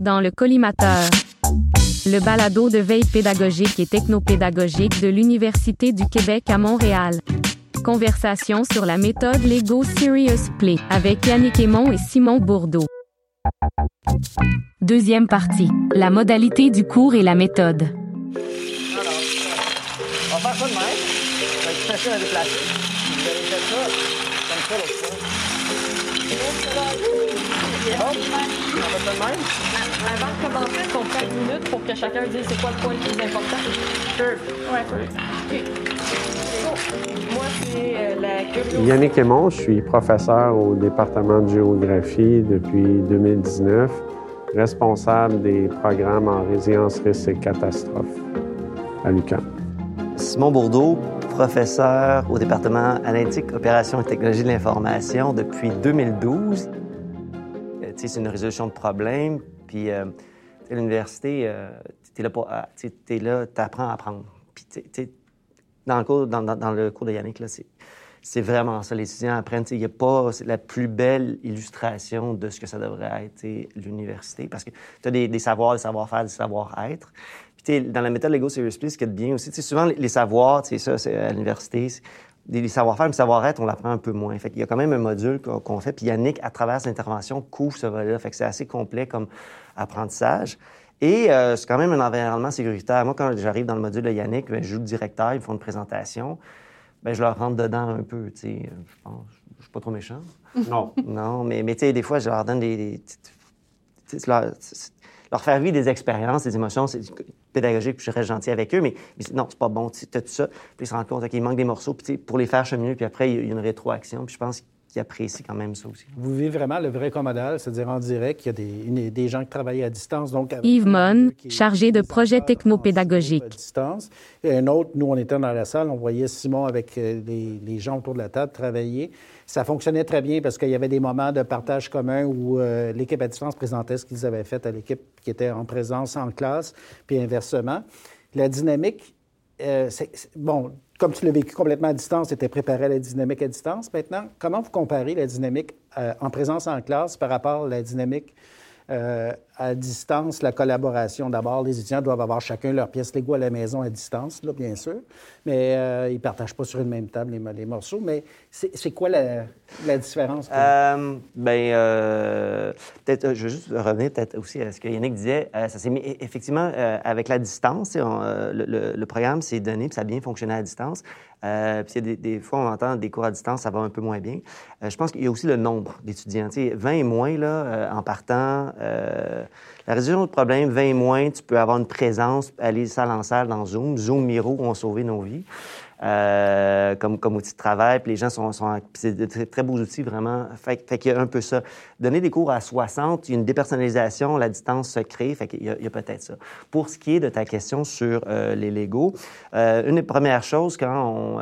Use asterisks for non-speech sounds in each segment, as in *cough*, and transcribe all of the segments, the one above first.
Dans le collimateur, le balado de veille pédagogique et technopédagogique de l'Université du Québec à Montréal. Conversation sur la méthode Lego Serious Play avec Yannick Aymon et Simon Bourdeau. Deuxième partie. La modalité du cours et la méthode. On va faire ça de même. Être facile à déplacer. Fait ça comme ça. Avant de commencer, prend pour que chacun dise c'est quoi le point le plus important? Sure. Moi, c'est la. Yannick Aymon, je suis professeur au département de géographie depuis 2019, responsable des programmes en résilience, risque et catastrophe à l'UQAM. Simon Bourdeau, professeur au département analytique, opération et technologie de l'information depuis 2012. Euh, c'est une résolution de problèmes. Puis, euh, l'université, tu es là pour. ah, apprends à apprendre. Puis, dans le cours, dans, le cours de Yannick, c'est. C'est vraiment ça. Les étudiants apprennent. Il n'y a pas c'est la plus belle illustration de ce que ça devrait être, l'université. Parce que tu as des, savoirs, des savoir-faire, des savoir-être. Puis, dans la méthode Lego Serious Play, ce qui est bien aussi, souvent, les, savoirs, sais, ça, c'est à l'université, c'est- les savoir-faire, mais le savoir-être, on l'apprend un peu moins. Fait qu'il y a quand même un module qu'on fait. Puis Yannick, à travers cette intervention, couvre ce volet-là. Fait que c'est assez complet comme apprentissage. Et euh, c'est quand même un environnement sécuritaire. Moi, quand j'arrive dans le module de Yannick, ben, je joue le directeur, ils me font une présentation. Ben, je leur rentre dedans un peu, tu sais. Je pense, je suis pas trop méchant. *laughs* Non. Non, mais, mais tu sais, des fois, je leur donne des. leur, leur faire vivre des expériences, des émotions, c'est pédagogique, puis je serais gentil avec eux, mais, mais non, c'est pas bon, tu tout ça. Puis ils se rendent compte qu'il manque des morceaux, puis pour les faire cheminer, puis après, il y a une rétroaction, puis je pense qu'ils apprécient quand même ça aussi. Vous vivez vraiment le vrai commodal, c'est-à-dire en direct, il y a des, une- des gens qui travaillent à distance. Donc Yves Mon, qui chargé de projet technopédagogique. à distance. Et un autre, nous, on était dans la salle, on voyait Simon avec euh, les, les gens autour de la table travailler. Ça fonctionnait très bien parce qu'il y avait des moments de partage commun où euh, l'équipe à distance présentait ce qu'ils avaient fait à l'équipe qui était en présence en classe, puis inversement. La dynamique, euh, bon, comme tu l'as vécu complètement à distance, tu étais préparé à la dynamique à distance. Maintenant, comment vous comparez la dynamique euh, en présence en classe par rapport à la dynamique euh, à distance, la collaboration? D'abord, les étudiants doivent avoir chacun leur pièce Lego à la maison à distance, là, bien sûr, mais euh, ils ne partagent pas sur une même table les, morceaux. Mais c'est quoi la, différence? Euh, ben, euh, peut-être, je veux juste revenir peut-être aussi à ce que Yannick disait. Ça s'est mis e- effectivement avec la distance. le programme s'est donné, puis ça a bien fonctionné à distance. Euh, puis des, des fois, on entend des cours à distance, ça va un peu moins bien. Euh, je pense qu'il y a aussi le nombre d'étudiants. Tu sais, 20 et moins, là, euh, en partant. euh, la résolution de problème, 20 et moins, tu peux avoir une présence, aller salle en salle dans Zoom. Zoom, Miro ont sauvé nos vies. Euh, comme, comme outil de travail. Puis les gens sont, sont c'est de très, beaux outils, vraiment. Fait, fait qu'il y a un peu ça. Donner des cours à 60, il y a une dépersonnalisation, la distance se crée. Fait qu'il y a, peut-être ça. Pour ce qui est de ta question sur euh, les Legos, euh, une des premières choses quand on...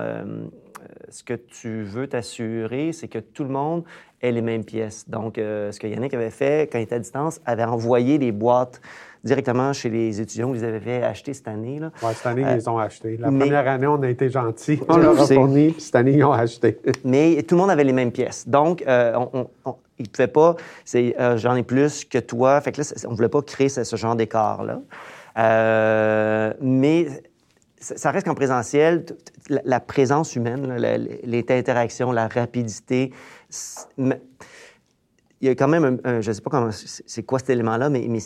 ce que tu veux t'assurer, c'est que tout le monde ait les mêmes pièces. Donc, ce que Yannick avait fait quand il était à distance, avait envoyé les boîtes directement chez les étudiants. Vous les avez fait acheter cette année. Là. Ouais, cette année, ils les ont achetés. La mais- première année, on a été gentils. *laughs* On leur a fourni, puis cette année, ils ont acheté. *laughs* Mais tout le monde avait les mêmes pièces. Donc, euh, on, on, on- il ne pouvait pas, c'est euh, j'en ai plus que toi. Fait que là, on ne voulait pas créer ce, ce genre d'écart-là. Euh, mais ça reste qu'en présentiel, la, la présence humaine, là, la- les interactions, la rapidité, il y a quand même un, un- je ne sais pas comment, c'est c'est quoi cet élément-là, mais, mais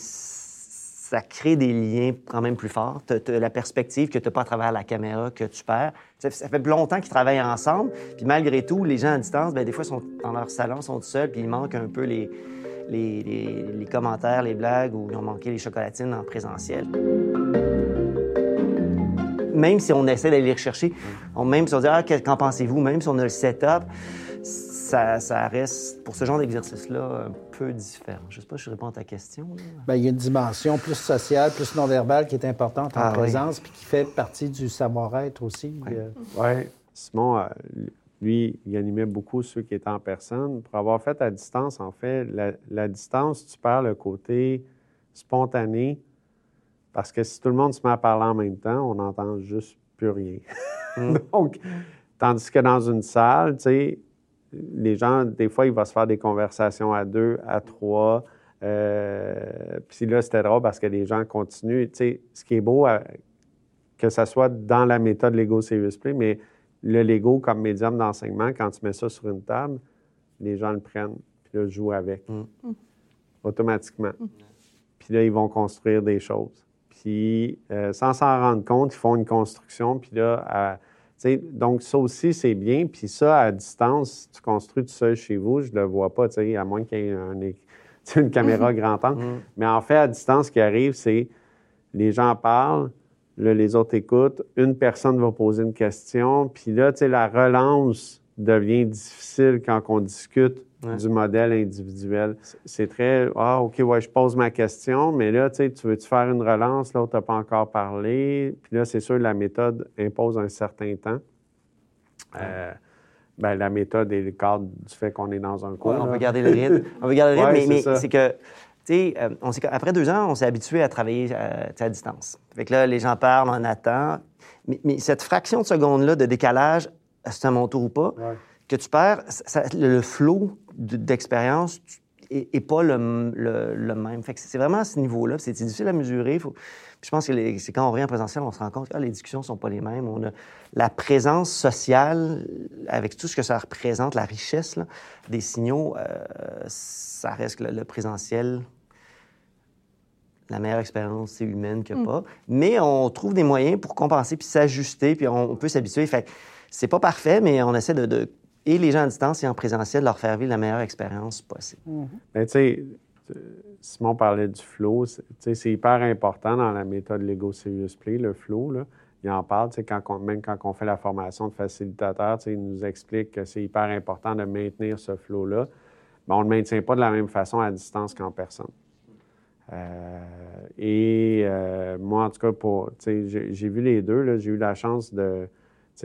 ça crée des liens quand même plus forts. La perspective que tu n'as pas à travers la caméra que tu perds. Ça, ça fait longtemps qu'ils travaillent ensemble, puis malgré tout, les gens à distance, ben, des fois, sont dans leur salon, sont seuls, puis il manque un peu les, les, les- commentaires, les blagues, ou ils ont manqué les chocolatines en présentiel. Même si on essaie d'aller les rechercher, on, même si on dit ah, qu'en pensez-vous, même si on a le setup, ça, ça reste, pour ce genre d'exercice-là, un peu différent. Je ne sais pas si je réponds à ta question. là. Bien, il y a une dimension plus sociale, plus non-verbale qui est importante en Ah oui. présence, puis qui fait partie du savoir-être aussi. Euh, Oui. Simon, euh, lui, il animait beaucoup ceux qui étaient en personne. Pour avoir fait à distance, en fait, la, la distance, tu perds le côté spontané parce que si tout le monde se met à parler en même temps, on n'entend juste plus rien. *laughs* Donc, tandis que dans une salle, tu sais, les gens, des fois, il va se faire des conversations à deux, à trois. euh, puis là, c'était drôle parce que les gens continuent. Tu sais, ce qui est beau, que ce soit dans la méthode Lego Serious Play, mais le Lego comme médium d'enseignement, quand tu mets ça sur une table, les gens le prennent, puis là, jouent avec. Mm. Automatiquement. Puis là, ils vont construire des choses. Puis, euh, sans s'en rendre compte, ils font une construction, puis là, à- donc ça aussi, c'est bien. Puis ça, à distance, tu construis tout seul chez vous, je ne le vois pas, tu sais, à moins qu'il y ait un *laughs* une caméra *laughs* grand angle. Mm. Mais en fait, à distance, ce qui arrive, c'est les gens parlent, là, les autres écoutent, une personne va poser une question, puis là, tu sais, la relance devient difficile quand on discute Ouais. du modèle individuel. C'est- très, ah, OK, ouais, je pose ma question, mais là, tu sais, tu veux-tu faire une relance? L'autre n'a pas encore parlé. Puis là, c'est sûr, la méthode impose un certain temps. Euh, ben, la méthode est le cadre du fait qu'on est dans un cours. Ouais, on là. veut garder le rythme. On veut garder le rythme, Ouais, mais, c'est mais ça. c'est que, tu sais, euh, on après deux ans, on s'est habitué à travailler euh, à distance. Fait que là, les gens parlent, on attend. Mais, mais cette fraction de seconde-là de décalage, c'est à mon tour ou pas, Ouais. que tu perds, ça- le, le flow de- d'expérience n'est pas le, le- le même. Fait que c'est vraiment à ce niveau-là. C'est difficile à mesurer. Faut- puis je pense que c'est quand on revient en présentiel, on se rend compte que ah, les discussions ne sont pas les mêmes. On a la présence sociale, avec tout ce que ça représente, la richesse là, des signaux, euh, ça reste le, le présentiel. La meilleure expérience, c'est humaine que pas. Mais on trouve des moyens pour compenser puis s'ajuster, puis on, on peut s'habituer. Fait c'est pas parfait, mais on essaie de, de- et les gens à distance et en présentiel, de leur faire vivre la meilleure expérience possible. Mais tu sais, euh, Simon parlait du flow. c'est- Tu sais, c'est hyper important dans la méthode Lego Serious Play, le flow. Là. Il en parle, tu sais, quand on- même quand on fait la formation de facilitateur, tu sais, il nous explique que c'est hyper important de maintenir ce flow-là. Mais on ne le maintient pas de la même façon à distance qu'en personne. Euh, et euh, moi, en tout cas, pour, tu sais, j'ai vu les deux. là. J'ai eu la chance de,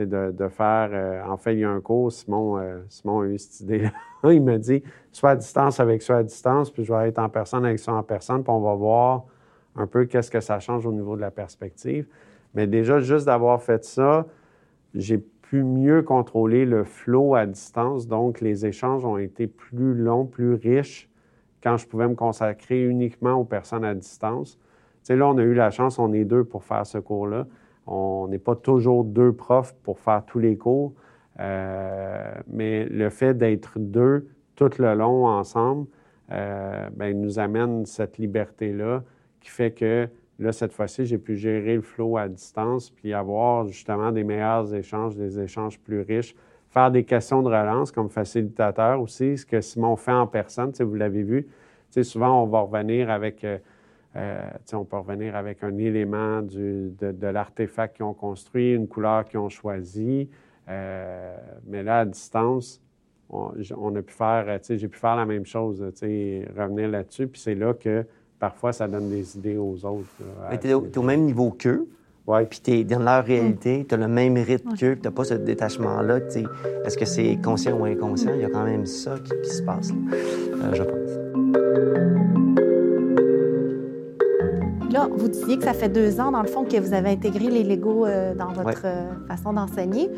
de, de faire. euh, en fait, il y a un cours, Simon, euh, Simon a eu cette idée-là. *laughs* il m'a dit soit à distance avec soit à distance, puis je vais être en personne avec soit en personne, puis on va voir un peu qu'est-ce que ça change au niveau de la perspective. Mais déjà, juste d'avoir fait ça, j'ai pu mieux contrôler le flow à distance. Donc, les échanges ont été plus longs, plus riches quand je pouvais me consacrer uniquement aux personnes à distance. Tu sais, là, on a eu la chance, on est deux pour faire ce cours-là. On n'est pas toujours deux profs pour faire tous les cours, Euh, mais le fait d'être deux tout le long ensemble, euh, ben, nous amène cette liberté-là qui fait que là, cette fois-ci, j'ai pu gérer le flow à distance puis avoir justement des meilleurs échanges, des échanges plus riches, faire des questions de relance comme facilitateur aussi, ce que Simon fait en personne, vous l'avez vu. Souvent, on va revenir avec, euh, euh, on peut revenir avec un élément du- de, de l'artefact qu'ils ont construit, une couleur qu'ils ont choisie. Euh, mais là, à distance, on, a pu faire, j'ai pu faire la même chose, revenir là-dessus. Puis c'est là que parfois, ça donne des idées aux autres. Tu es, au même niveau qu'eux, Ouais. puis tu es dans leur réalité, tu as le même rythme qu'eux, puis tu n'as pas ce détachement-là. Est-ce que c'est conscient ou inconscient? Il y a quand même ça qui, qui se passe, là, euh, je pense. Là, vous disiez que ça fait deux ans, dans le fond, que vous avez intégré les Legos euh, dans votre Ouais. euh, façon d'enseigner.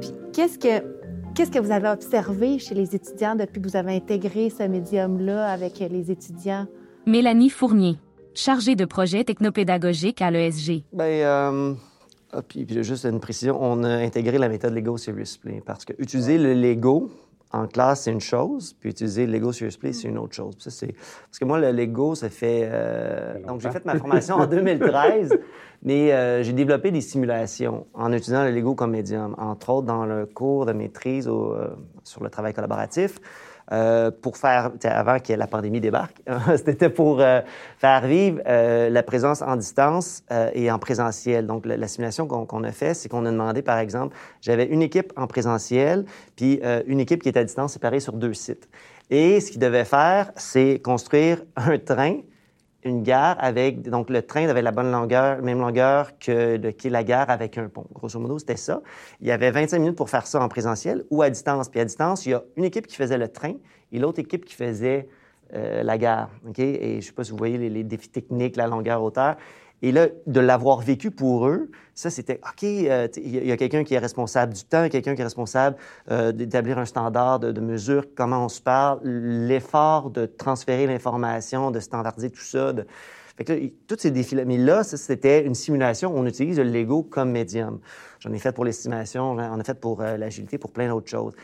Puis, qu'est-ce que, qu'est-ce que vous avez observé chez les étudiants depuis que vous avez intégré ce médium-là avec les étudiants? Mélanie Fournier, chargée de projet technopédagogique à l'ESG. Ben, euh, ah, puis, puis juste une précision, on a intégré la méthode Lego Serious Play parce que utiliser le Lego en classe, c'est une chose, puis utiliser le Lego Serious Play, c'est une autre chose. Ça. Parce que moi, le Lego, ça fait... euh, Donc, j'ai fait ma formation en 2013, *laughs* mais euh, j'ai développé des simulations en utilisant le Lego comme médium, entre autres dans le cours de maîtrise au, euh, sur le travail collaboratif. Euh, pour faire, avant que la pandémie débarque, *laughs* c'était pour euh, faire vivre euh, la présence en distance euh, et en présentiel. Donc, la, la simulation qu'on a fait, c'est qu'on a demandé, par exemple, j'avais une équipe en présentiel, puis euh, une équipe qui était à distance séparée sur deux sites. Et ce qu'ils devaient faire, c'est construire un train, une gare avec, donc le train avait la bonne longueur, même longueur que la gare avec un pont. Grosso modo, c'était ça. Il y avait 25 minutes pour faire ça en présentiel ou à distance. Puis à distance, il y a une équipe qui faisait le train et l'autre équipe qui faisait euh, la guerre. OK? Et je ne sais pas si vous voyez les, les défis techniques, la longueur, hauteur. Et là, de l'avoir vécu pour eux, ça, c'était OK, euh, il y a- quelqu'un qui est responsable du temps, quelqu'un qui est responsable euh, d'établir un standard de, mesure, comment on se parle, l'effort de transférer l'information, de standardiser tout ça. de- Fait que là, tous ces défis-là. Mais là, ça, c'était une simulation. On utilise le Lego comme médium. J'en ai fait pour l'estimation, on en a fait pour euh, l'agilité, pour plein d'autres choses.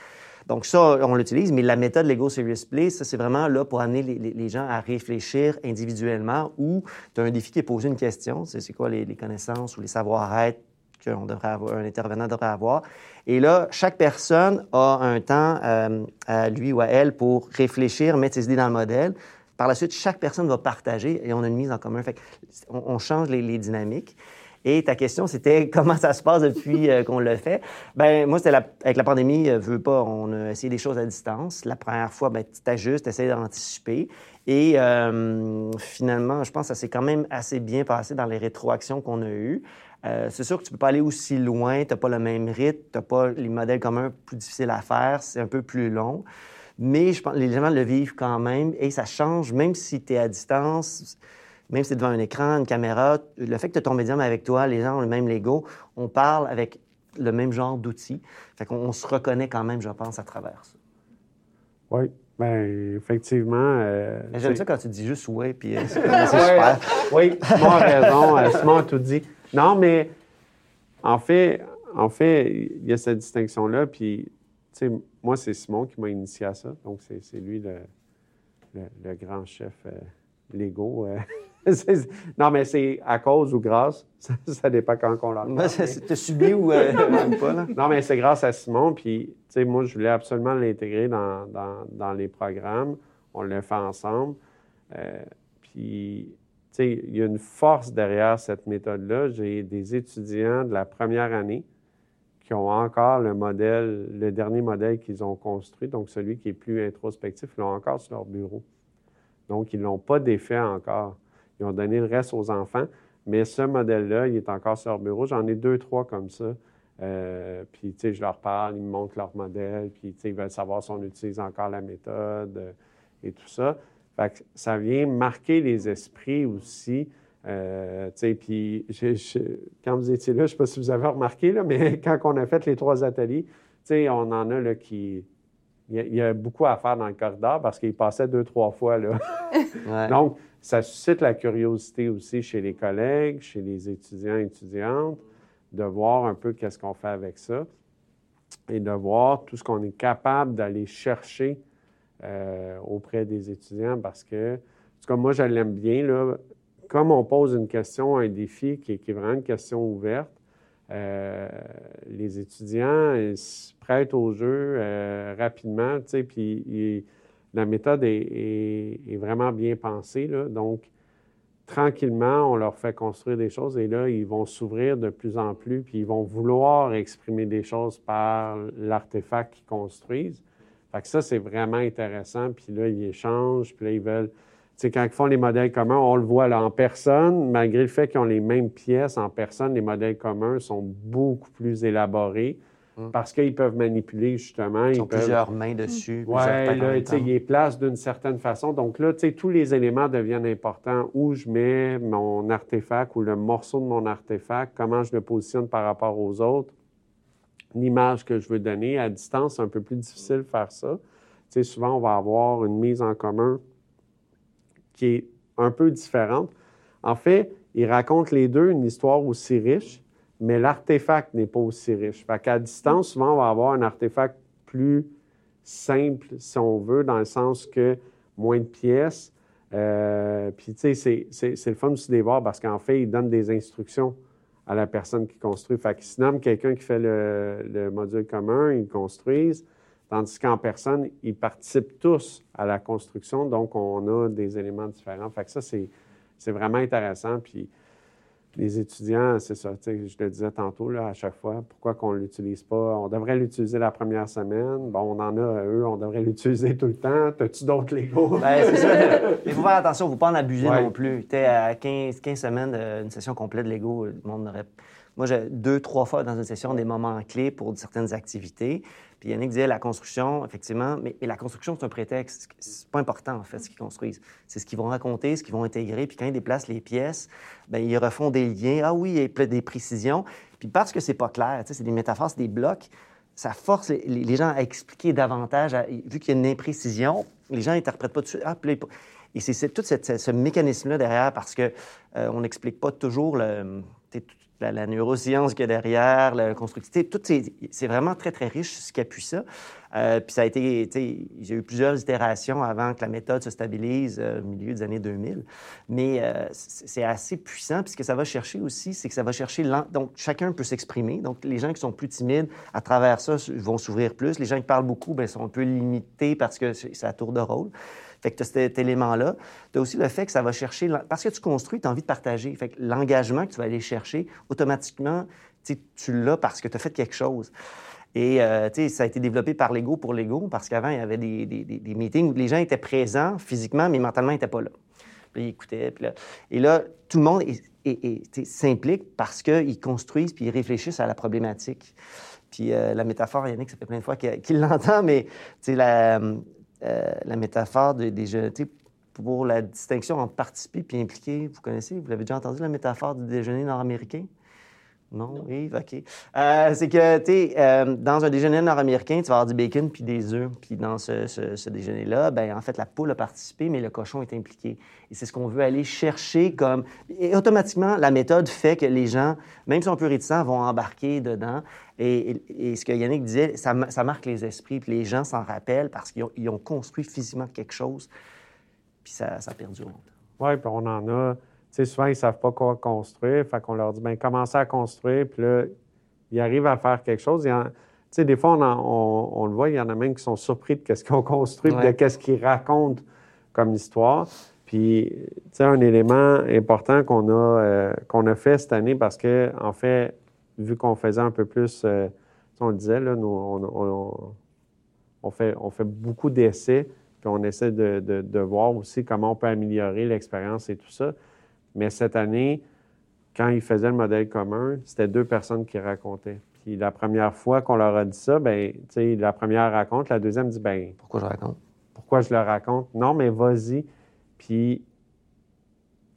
Donc ça, on l'utilise, mais la méthode Lego Serious Play, ça, c'est vraiment là pour amener les, gens à réfléchir individuellement ou tu as un défi qui est posé une question, c'est quoi les, connaissances ou les savoir-être qu'un devrait avoir, un intervenant devrait avoir. Et là, chaque personne a un temps euh, à lui ou à elle pour réfléchir, mettre ses idées dans le modèle. Par la suite, chaque personne va partager et on a une mise en commun. Fait on, change les dynamiques. Et ta question, c'était *laughs* comment ça se passe depuis euh, qu'on le fait? Ben moi, c'était avec la pandémie, euh, veux pas, on a essayé des choses à distance. La première fois, ben, tu t'ajustes, tu d'anticiper. Et euh, finalement, je pense que ça s'est quand même assez bien passé dans les rétroactions qu'on a eues. C'est sûr que tu peux pas aller aussi loin, tu n'as pas le même rythme, tu n'as pas les modèles communs plus difficiles à faire, c'est un peu plus long. Mais je pense les gens le vivent quand même et ça change, même si tu es à distance, même si es devant un écran, une caméra, le fait que tu as ton médium avec toi, les gens ont le même Lego, on parle avec le même genre d'outils. Fait qu'on on se reconnaît quand même, je pense, à travers ça. Oui, bien, effectivement. euh, J'aime c'est- ça quand tu dis juste ouais, puis euh, c'est *laughs* c'est super. Oui, Simon a raison. euh, Simon a tout dit. Non, mais en fait, en fait, il y a cette distinction-là. Puis, tu sais, moi, c'est Simon qui m'a initié à ça. Donc, c'est c'est lui le, le, le grand chef euh, Lego. *laughs* non, mais c'est à cause ou grâce. *laughs* Ça, ça dépend quand on l'a. C'est- T'as subi ou, euh, *laughs* pas, là? Non, mais c'est grâce à Simon. Puis, tu sais, moi, je voulais absolument l'intégrer dans, dans, dans les programmes. On le fait ensemble. Euh, puis, tu sais, il y a une force derrière cette méthode-là. J'ai des étudiants de la première année qui ont encore le modèle, le dernier modèle qu'ils ont construit, donc celui qui est plus introspectif, ils l'ont encore sur leur bureau. Donc, ils n'ont pas défait encore. Ils ont donné le reste aux enfants, mais ce modèle-là, il est encore sur leur bureau. J'en ai deux, trois comme ça. Euh, puis, tu sais, je leur parle, ils me montrent leur modèle, puis, tu sais, ils veulent savoir si on utilise encore la méthode euh, et tout ça. Fait que ça vient marquer les esprits aussi. Euh, tu sais, puis, je- je- quand vous étiez là, je ne sais pas si vous avez remarqué, là, mais *laughs* quand on a fait les trois ateliers, tu sais, on en a là, qui. Il y, a, il y a beaucoup à faire dans le corridor parce qu'il passait deux, trois fois. Là. *laughs* Ouais. Donc, ça suscite la curiosité aussi chez les collègues, chez les étudiants et étudiantes, de voir un peu qu'est-ce qu'on fait avec ça et de voir tout ce qu'on est capable d'aller chercher euh, auprès des étudiants parce que, en tout cas, moi, je l'aime bien. Là, comme on pose une question, un défi qui est, vraiment une question ouverte, euh, les étudiants ils se prêtent au jeu euh, rapidement, tu sais, puis ils- la méthode est, vraiment bien pensée. Donc, tranquillement, on leur fait construire des choses et là, ils vont s'ouvrir de plus en plus, puis ils vont vouloir exprimer des choses par l'artefact qu'ils construisent. Fait que ça, c'est vraiment intéressant. Puis là, ils échangent, puis là, ils veulent... Tu sais, quand ils font les modèles communs, on le voit là en personne, malgré le fait qu'ils ont les mêmes pièces en personne, les modèles communs sont beaucoup plus élaborés Mm. parce qu'ils peuvent manipuler, justement. Ils ils ont peuvent- plusieurs mains dessus. oui, plusieurs têtes en là, même tu sais, temps. il est place d'une certaine façon. Donc là, tous les éléments deviennent importants. Où je mets mon artefact ou le morceau de mon artefact, comment je le positionne par rapport aux autres, l'image que je veux donner. À distance, c'est un peu plus difficile de faire ça. Souvent, on va avoir une mise en commun qui est un peu différente. En fait, ils racontent les deux une histoire aussi riche, mais l'artefact n'est pas aussi riche. Fait qu'à distance, souvent, on va avoir un artefact plus simple, si on veut, dans le sens que moins de pièces. Euh, puis, tu sais, c'est- le fun aussi de les voir parce qu'en fait, ils donnent des instructions à la personne qui construit. Fait qu'ils se nomment quelqu'un qui fait le, le module commun, ils construisent, tandis qu'en personne, ils participent tous à la construction, donc on a des éléments différents. Fait que ça, c'est c'est vraiment intéressant. Puis, les étudiants, c'est ça, tu sais, je le disais tantôt, là, à chaque fois, pourquoi qu'on ne l'utilise pas? On devrait l'utiliser la première semaine. Bon, on en a, eux, on devrait l'utiliser tout le temps. As-tu d'autres Lego? Ben, c'est ça. Il faut faire attention, il ne faut pas en abuser Ouais. non plus. Tu à 15, 15 semaines, une session complète de Lego, le monde n'aurait. Moi, j'ai deux, trois fois dans une session des moments clés pour certaines activités. Puis Yannick disait la construction, effectivement, mais, la construction, c'est un prétexte. C'est pas important, en fait, ce qu'ils construisent. C'est ce qu'ils vont raconter, ce qu'ils vont intégrer. Puis quand ils déplacent les pièces, bien, ils refont des liens. Ah oui, a des précisions. Puis parce que c'est pas clair, c'est des métaphores, c'est des blocs, ça force les, gens à expliquer davantage. à- vu qu'il y a une imprécision, les gens n'interprètent pas tout. Ah, et c'est tout ce, mécanisme-là derrière parce que euh, on n'explique pas toujours le, la, la neuroscience qu'il y a derrière, la constructivité. C'est vraiment très, très riche ce qui appuie ça. Euh, puis ça a été, il y a eu plusieurs itérations avant que la méthode se stabilise euh, au milieu des années 2000. Mais euh, c'est assez puissant. Puis ce que ça va chercher aussi, c'est que ça va chercher... Donc, chacun peut s'exprimer. Donc, les gens qui sont plus timides, à travers ça, vont s'ouvrir plus. Les gens qui parlent beaucoup, bien, sont un peu limités parce que c'est à tour de rôle. Fait que tu as cet élément-là. Tu as aussi le fait que ça va chercher... Parce que tu construis, tu as envie de partager. Fait que l'engagement que tu vas aller chercher, automatiquement, tu l'as parce que tu as fait quelque chose. Et euh, ça a été développé par l'ego pour l'ego, parce qu'avant, il y avait des, des- des- meetings où les gens étaient présents physiquement, mais mentalement, ils n'étaient pas là. Puis ils écoutaient. Et là, tout le monde s'implique parce qu'ils construisent puis ils réfléchissent à la problématique. Puis euh, la métaphore, Yannick, ça fait plein de fois qu'il l'entend, mais la, euh, la métaphore de- des sais, pour la distinction entre participer puis impliquer, vous connaissez, vous l'avez déjà entendu, la métaphore du déjeuner nord-américain? Non, oui, OK. Euh, c'est que, tu sais, euh, dans un déjeuner nord-américain, tu vas avoir du bacon puis des œufs. Puis dans ce, ce- ce déjeuner-là, ben en fait, la poule a participé, mais le cochon est impliqué. Et c'est ce qu'on veut aller chercher comme... Et automatiquement, la méthode fait que les gens, même si on peut réticents, vont embarquer dedans. Et, et- et ce que Yannick disait, ça, ma- ça marque les esprits, puis les gens s'en rappellent parce qu'ils ont, construit physiquement quelque chose, puis ça, ça perdure. Oui, puis on en a. Tu sais, souvent, ils ne savent pas quoi construire. Fait qu'on leur dit, bien, commencez à construire. Puis là, ils arrivent à faire quelque chose. En- des fois, on, en- on- on le voit, il y en a même qui sont surpris de ce qu'ils ont construit, Ouais. de qu'est-ce qu'ils racontent comme histoire. Puis, tu sais, un élément important qu'on a, euh, qu'on a fait cette année, parce que, en fait, vu qu'on faisait un peu plus, euh, on le disait, là, nous, on- on fait, on fait beaucoup d'essais, puis on essaie de, de- de voir aussi comment on peut améliorer l'expérience et tout ça. Mais cette année, quand ils faisaient le modèle commun, c'était deux personnes qui racontaient. Puis la première fois qu'on leur a dit ça, ben, tu sais, la première raconte, la deuxième dit, ben, Pourquoi je raconte? pourquoi je le raconte? Non, mais vas-y. Puis,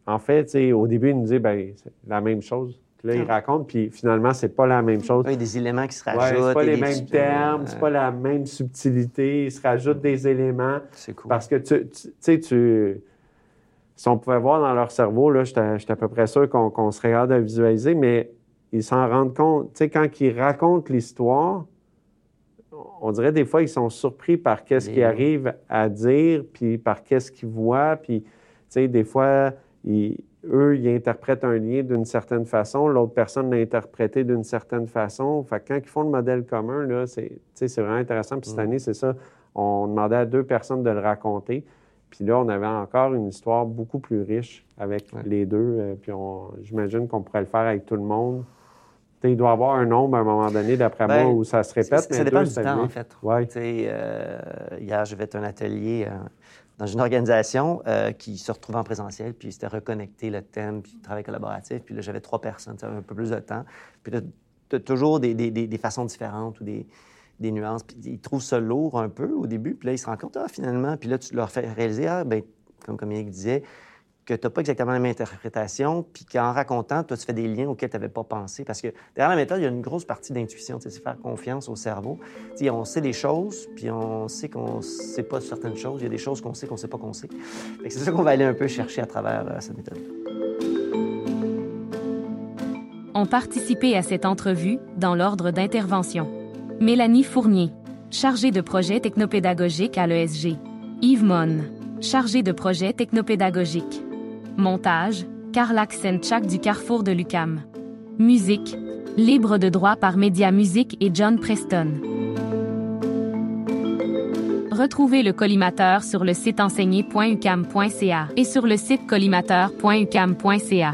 en fait, tu sais, au début, ils nous disaient, ben, c'est la même chose. Puis là, ils racontent, puis finalement, c'est pas la même chose. Il y a des éléments qui se Ouais, rajoutent. c'est pas les mêmes termes, c'est Ouais, pas la même subtilité, ils se rajoutent des éléments. C'est cool. Parce que tu, tu tu sais, tu. Si on pouvait voir dans leur cerveau, là, j'étais j'étais à peu près sûr qu'on qu'on serait capable de visualiser, mais ils s'en rendent compte. Tu sais, quand ils racontent l'histoire, on dirait des fois, ils sont surpris par qu'est-ce qu'ils arrivent à dire, puis par qu'est-ce qu'ils voient. Puis, tu sais, des fois, ils- eux, ils interprètent un lien d'une certaine façon, l'autre personne l'a interprété d'une certaine façon. Fait que quand ils font le modèle commun, là, c'est vraiment intéressant. Puis cette Mm. année, c'est ça. On demandait à deux personnes de le raconter. Puis là, on avait encore une histoire beaucoup plus riche avec Ouais. les deux. Euh, puis on- j'imagine qu'on pourrait le faire avec tout le monde. Tu sais, il doit y avoir un nombre à un moment donné, d'après Ben, moi, où ça se Ça, répète. ça mais dépend deux, du temps, en fait. Ouais. Euh, hier, j'ai fait un atelier euh, dans une organisation euh, qui se retrouve en présentiel, puis c'était reconnecter le thème, puis le travail collaboratif. Puis là, j'avais trois personnes, ça un peu plus de temps. Puis là, tu as toujours des, des- des- des façons différentes ou des, des nuances. Puis ils trouvent ça lourd un peu au début, puis là, ils se rendent compte, ah, finalement, puis là, tu leur fais réaliser, ah, ben, comme, comme Yannick disait, que tu n'as pas exactement la même interprétation, puis qu'en racontant, toi, tu fais des liens auxquels tu n'avais pas pensé. Parce que derrière la méthode, il y a une grosse partie d'intuition, c'est faire confiance au cerveau. Tu sais, on sait des choses, puis on sait qu'on ne sait pas certaines choses. Il y a des choses qu'on sait qu'on ne sait pas qu'on sait. C'est ça qu'on va aller un peu chercher à travers euh, cette méthode. ont participé à cette entrevue dans l'ordre d'intervention. Mélanie Fournier, chargée de projet technopédagogique à l'ESG. Yves Mon, chargé de projet technopédagogique. Montage, Karl Aksenchak du Carrefour de Lucam. Musique, libre de droit par Média Musique et John Preston. Retrouvez le collimateur sur le site enseigné.ucam.ca et sur le site collimateur.ucam.ca.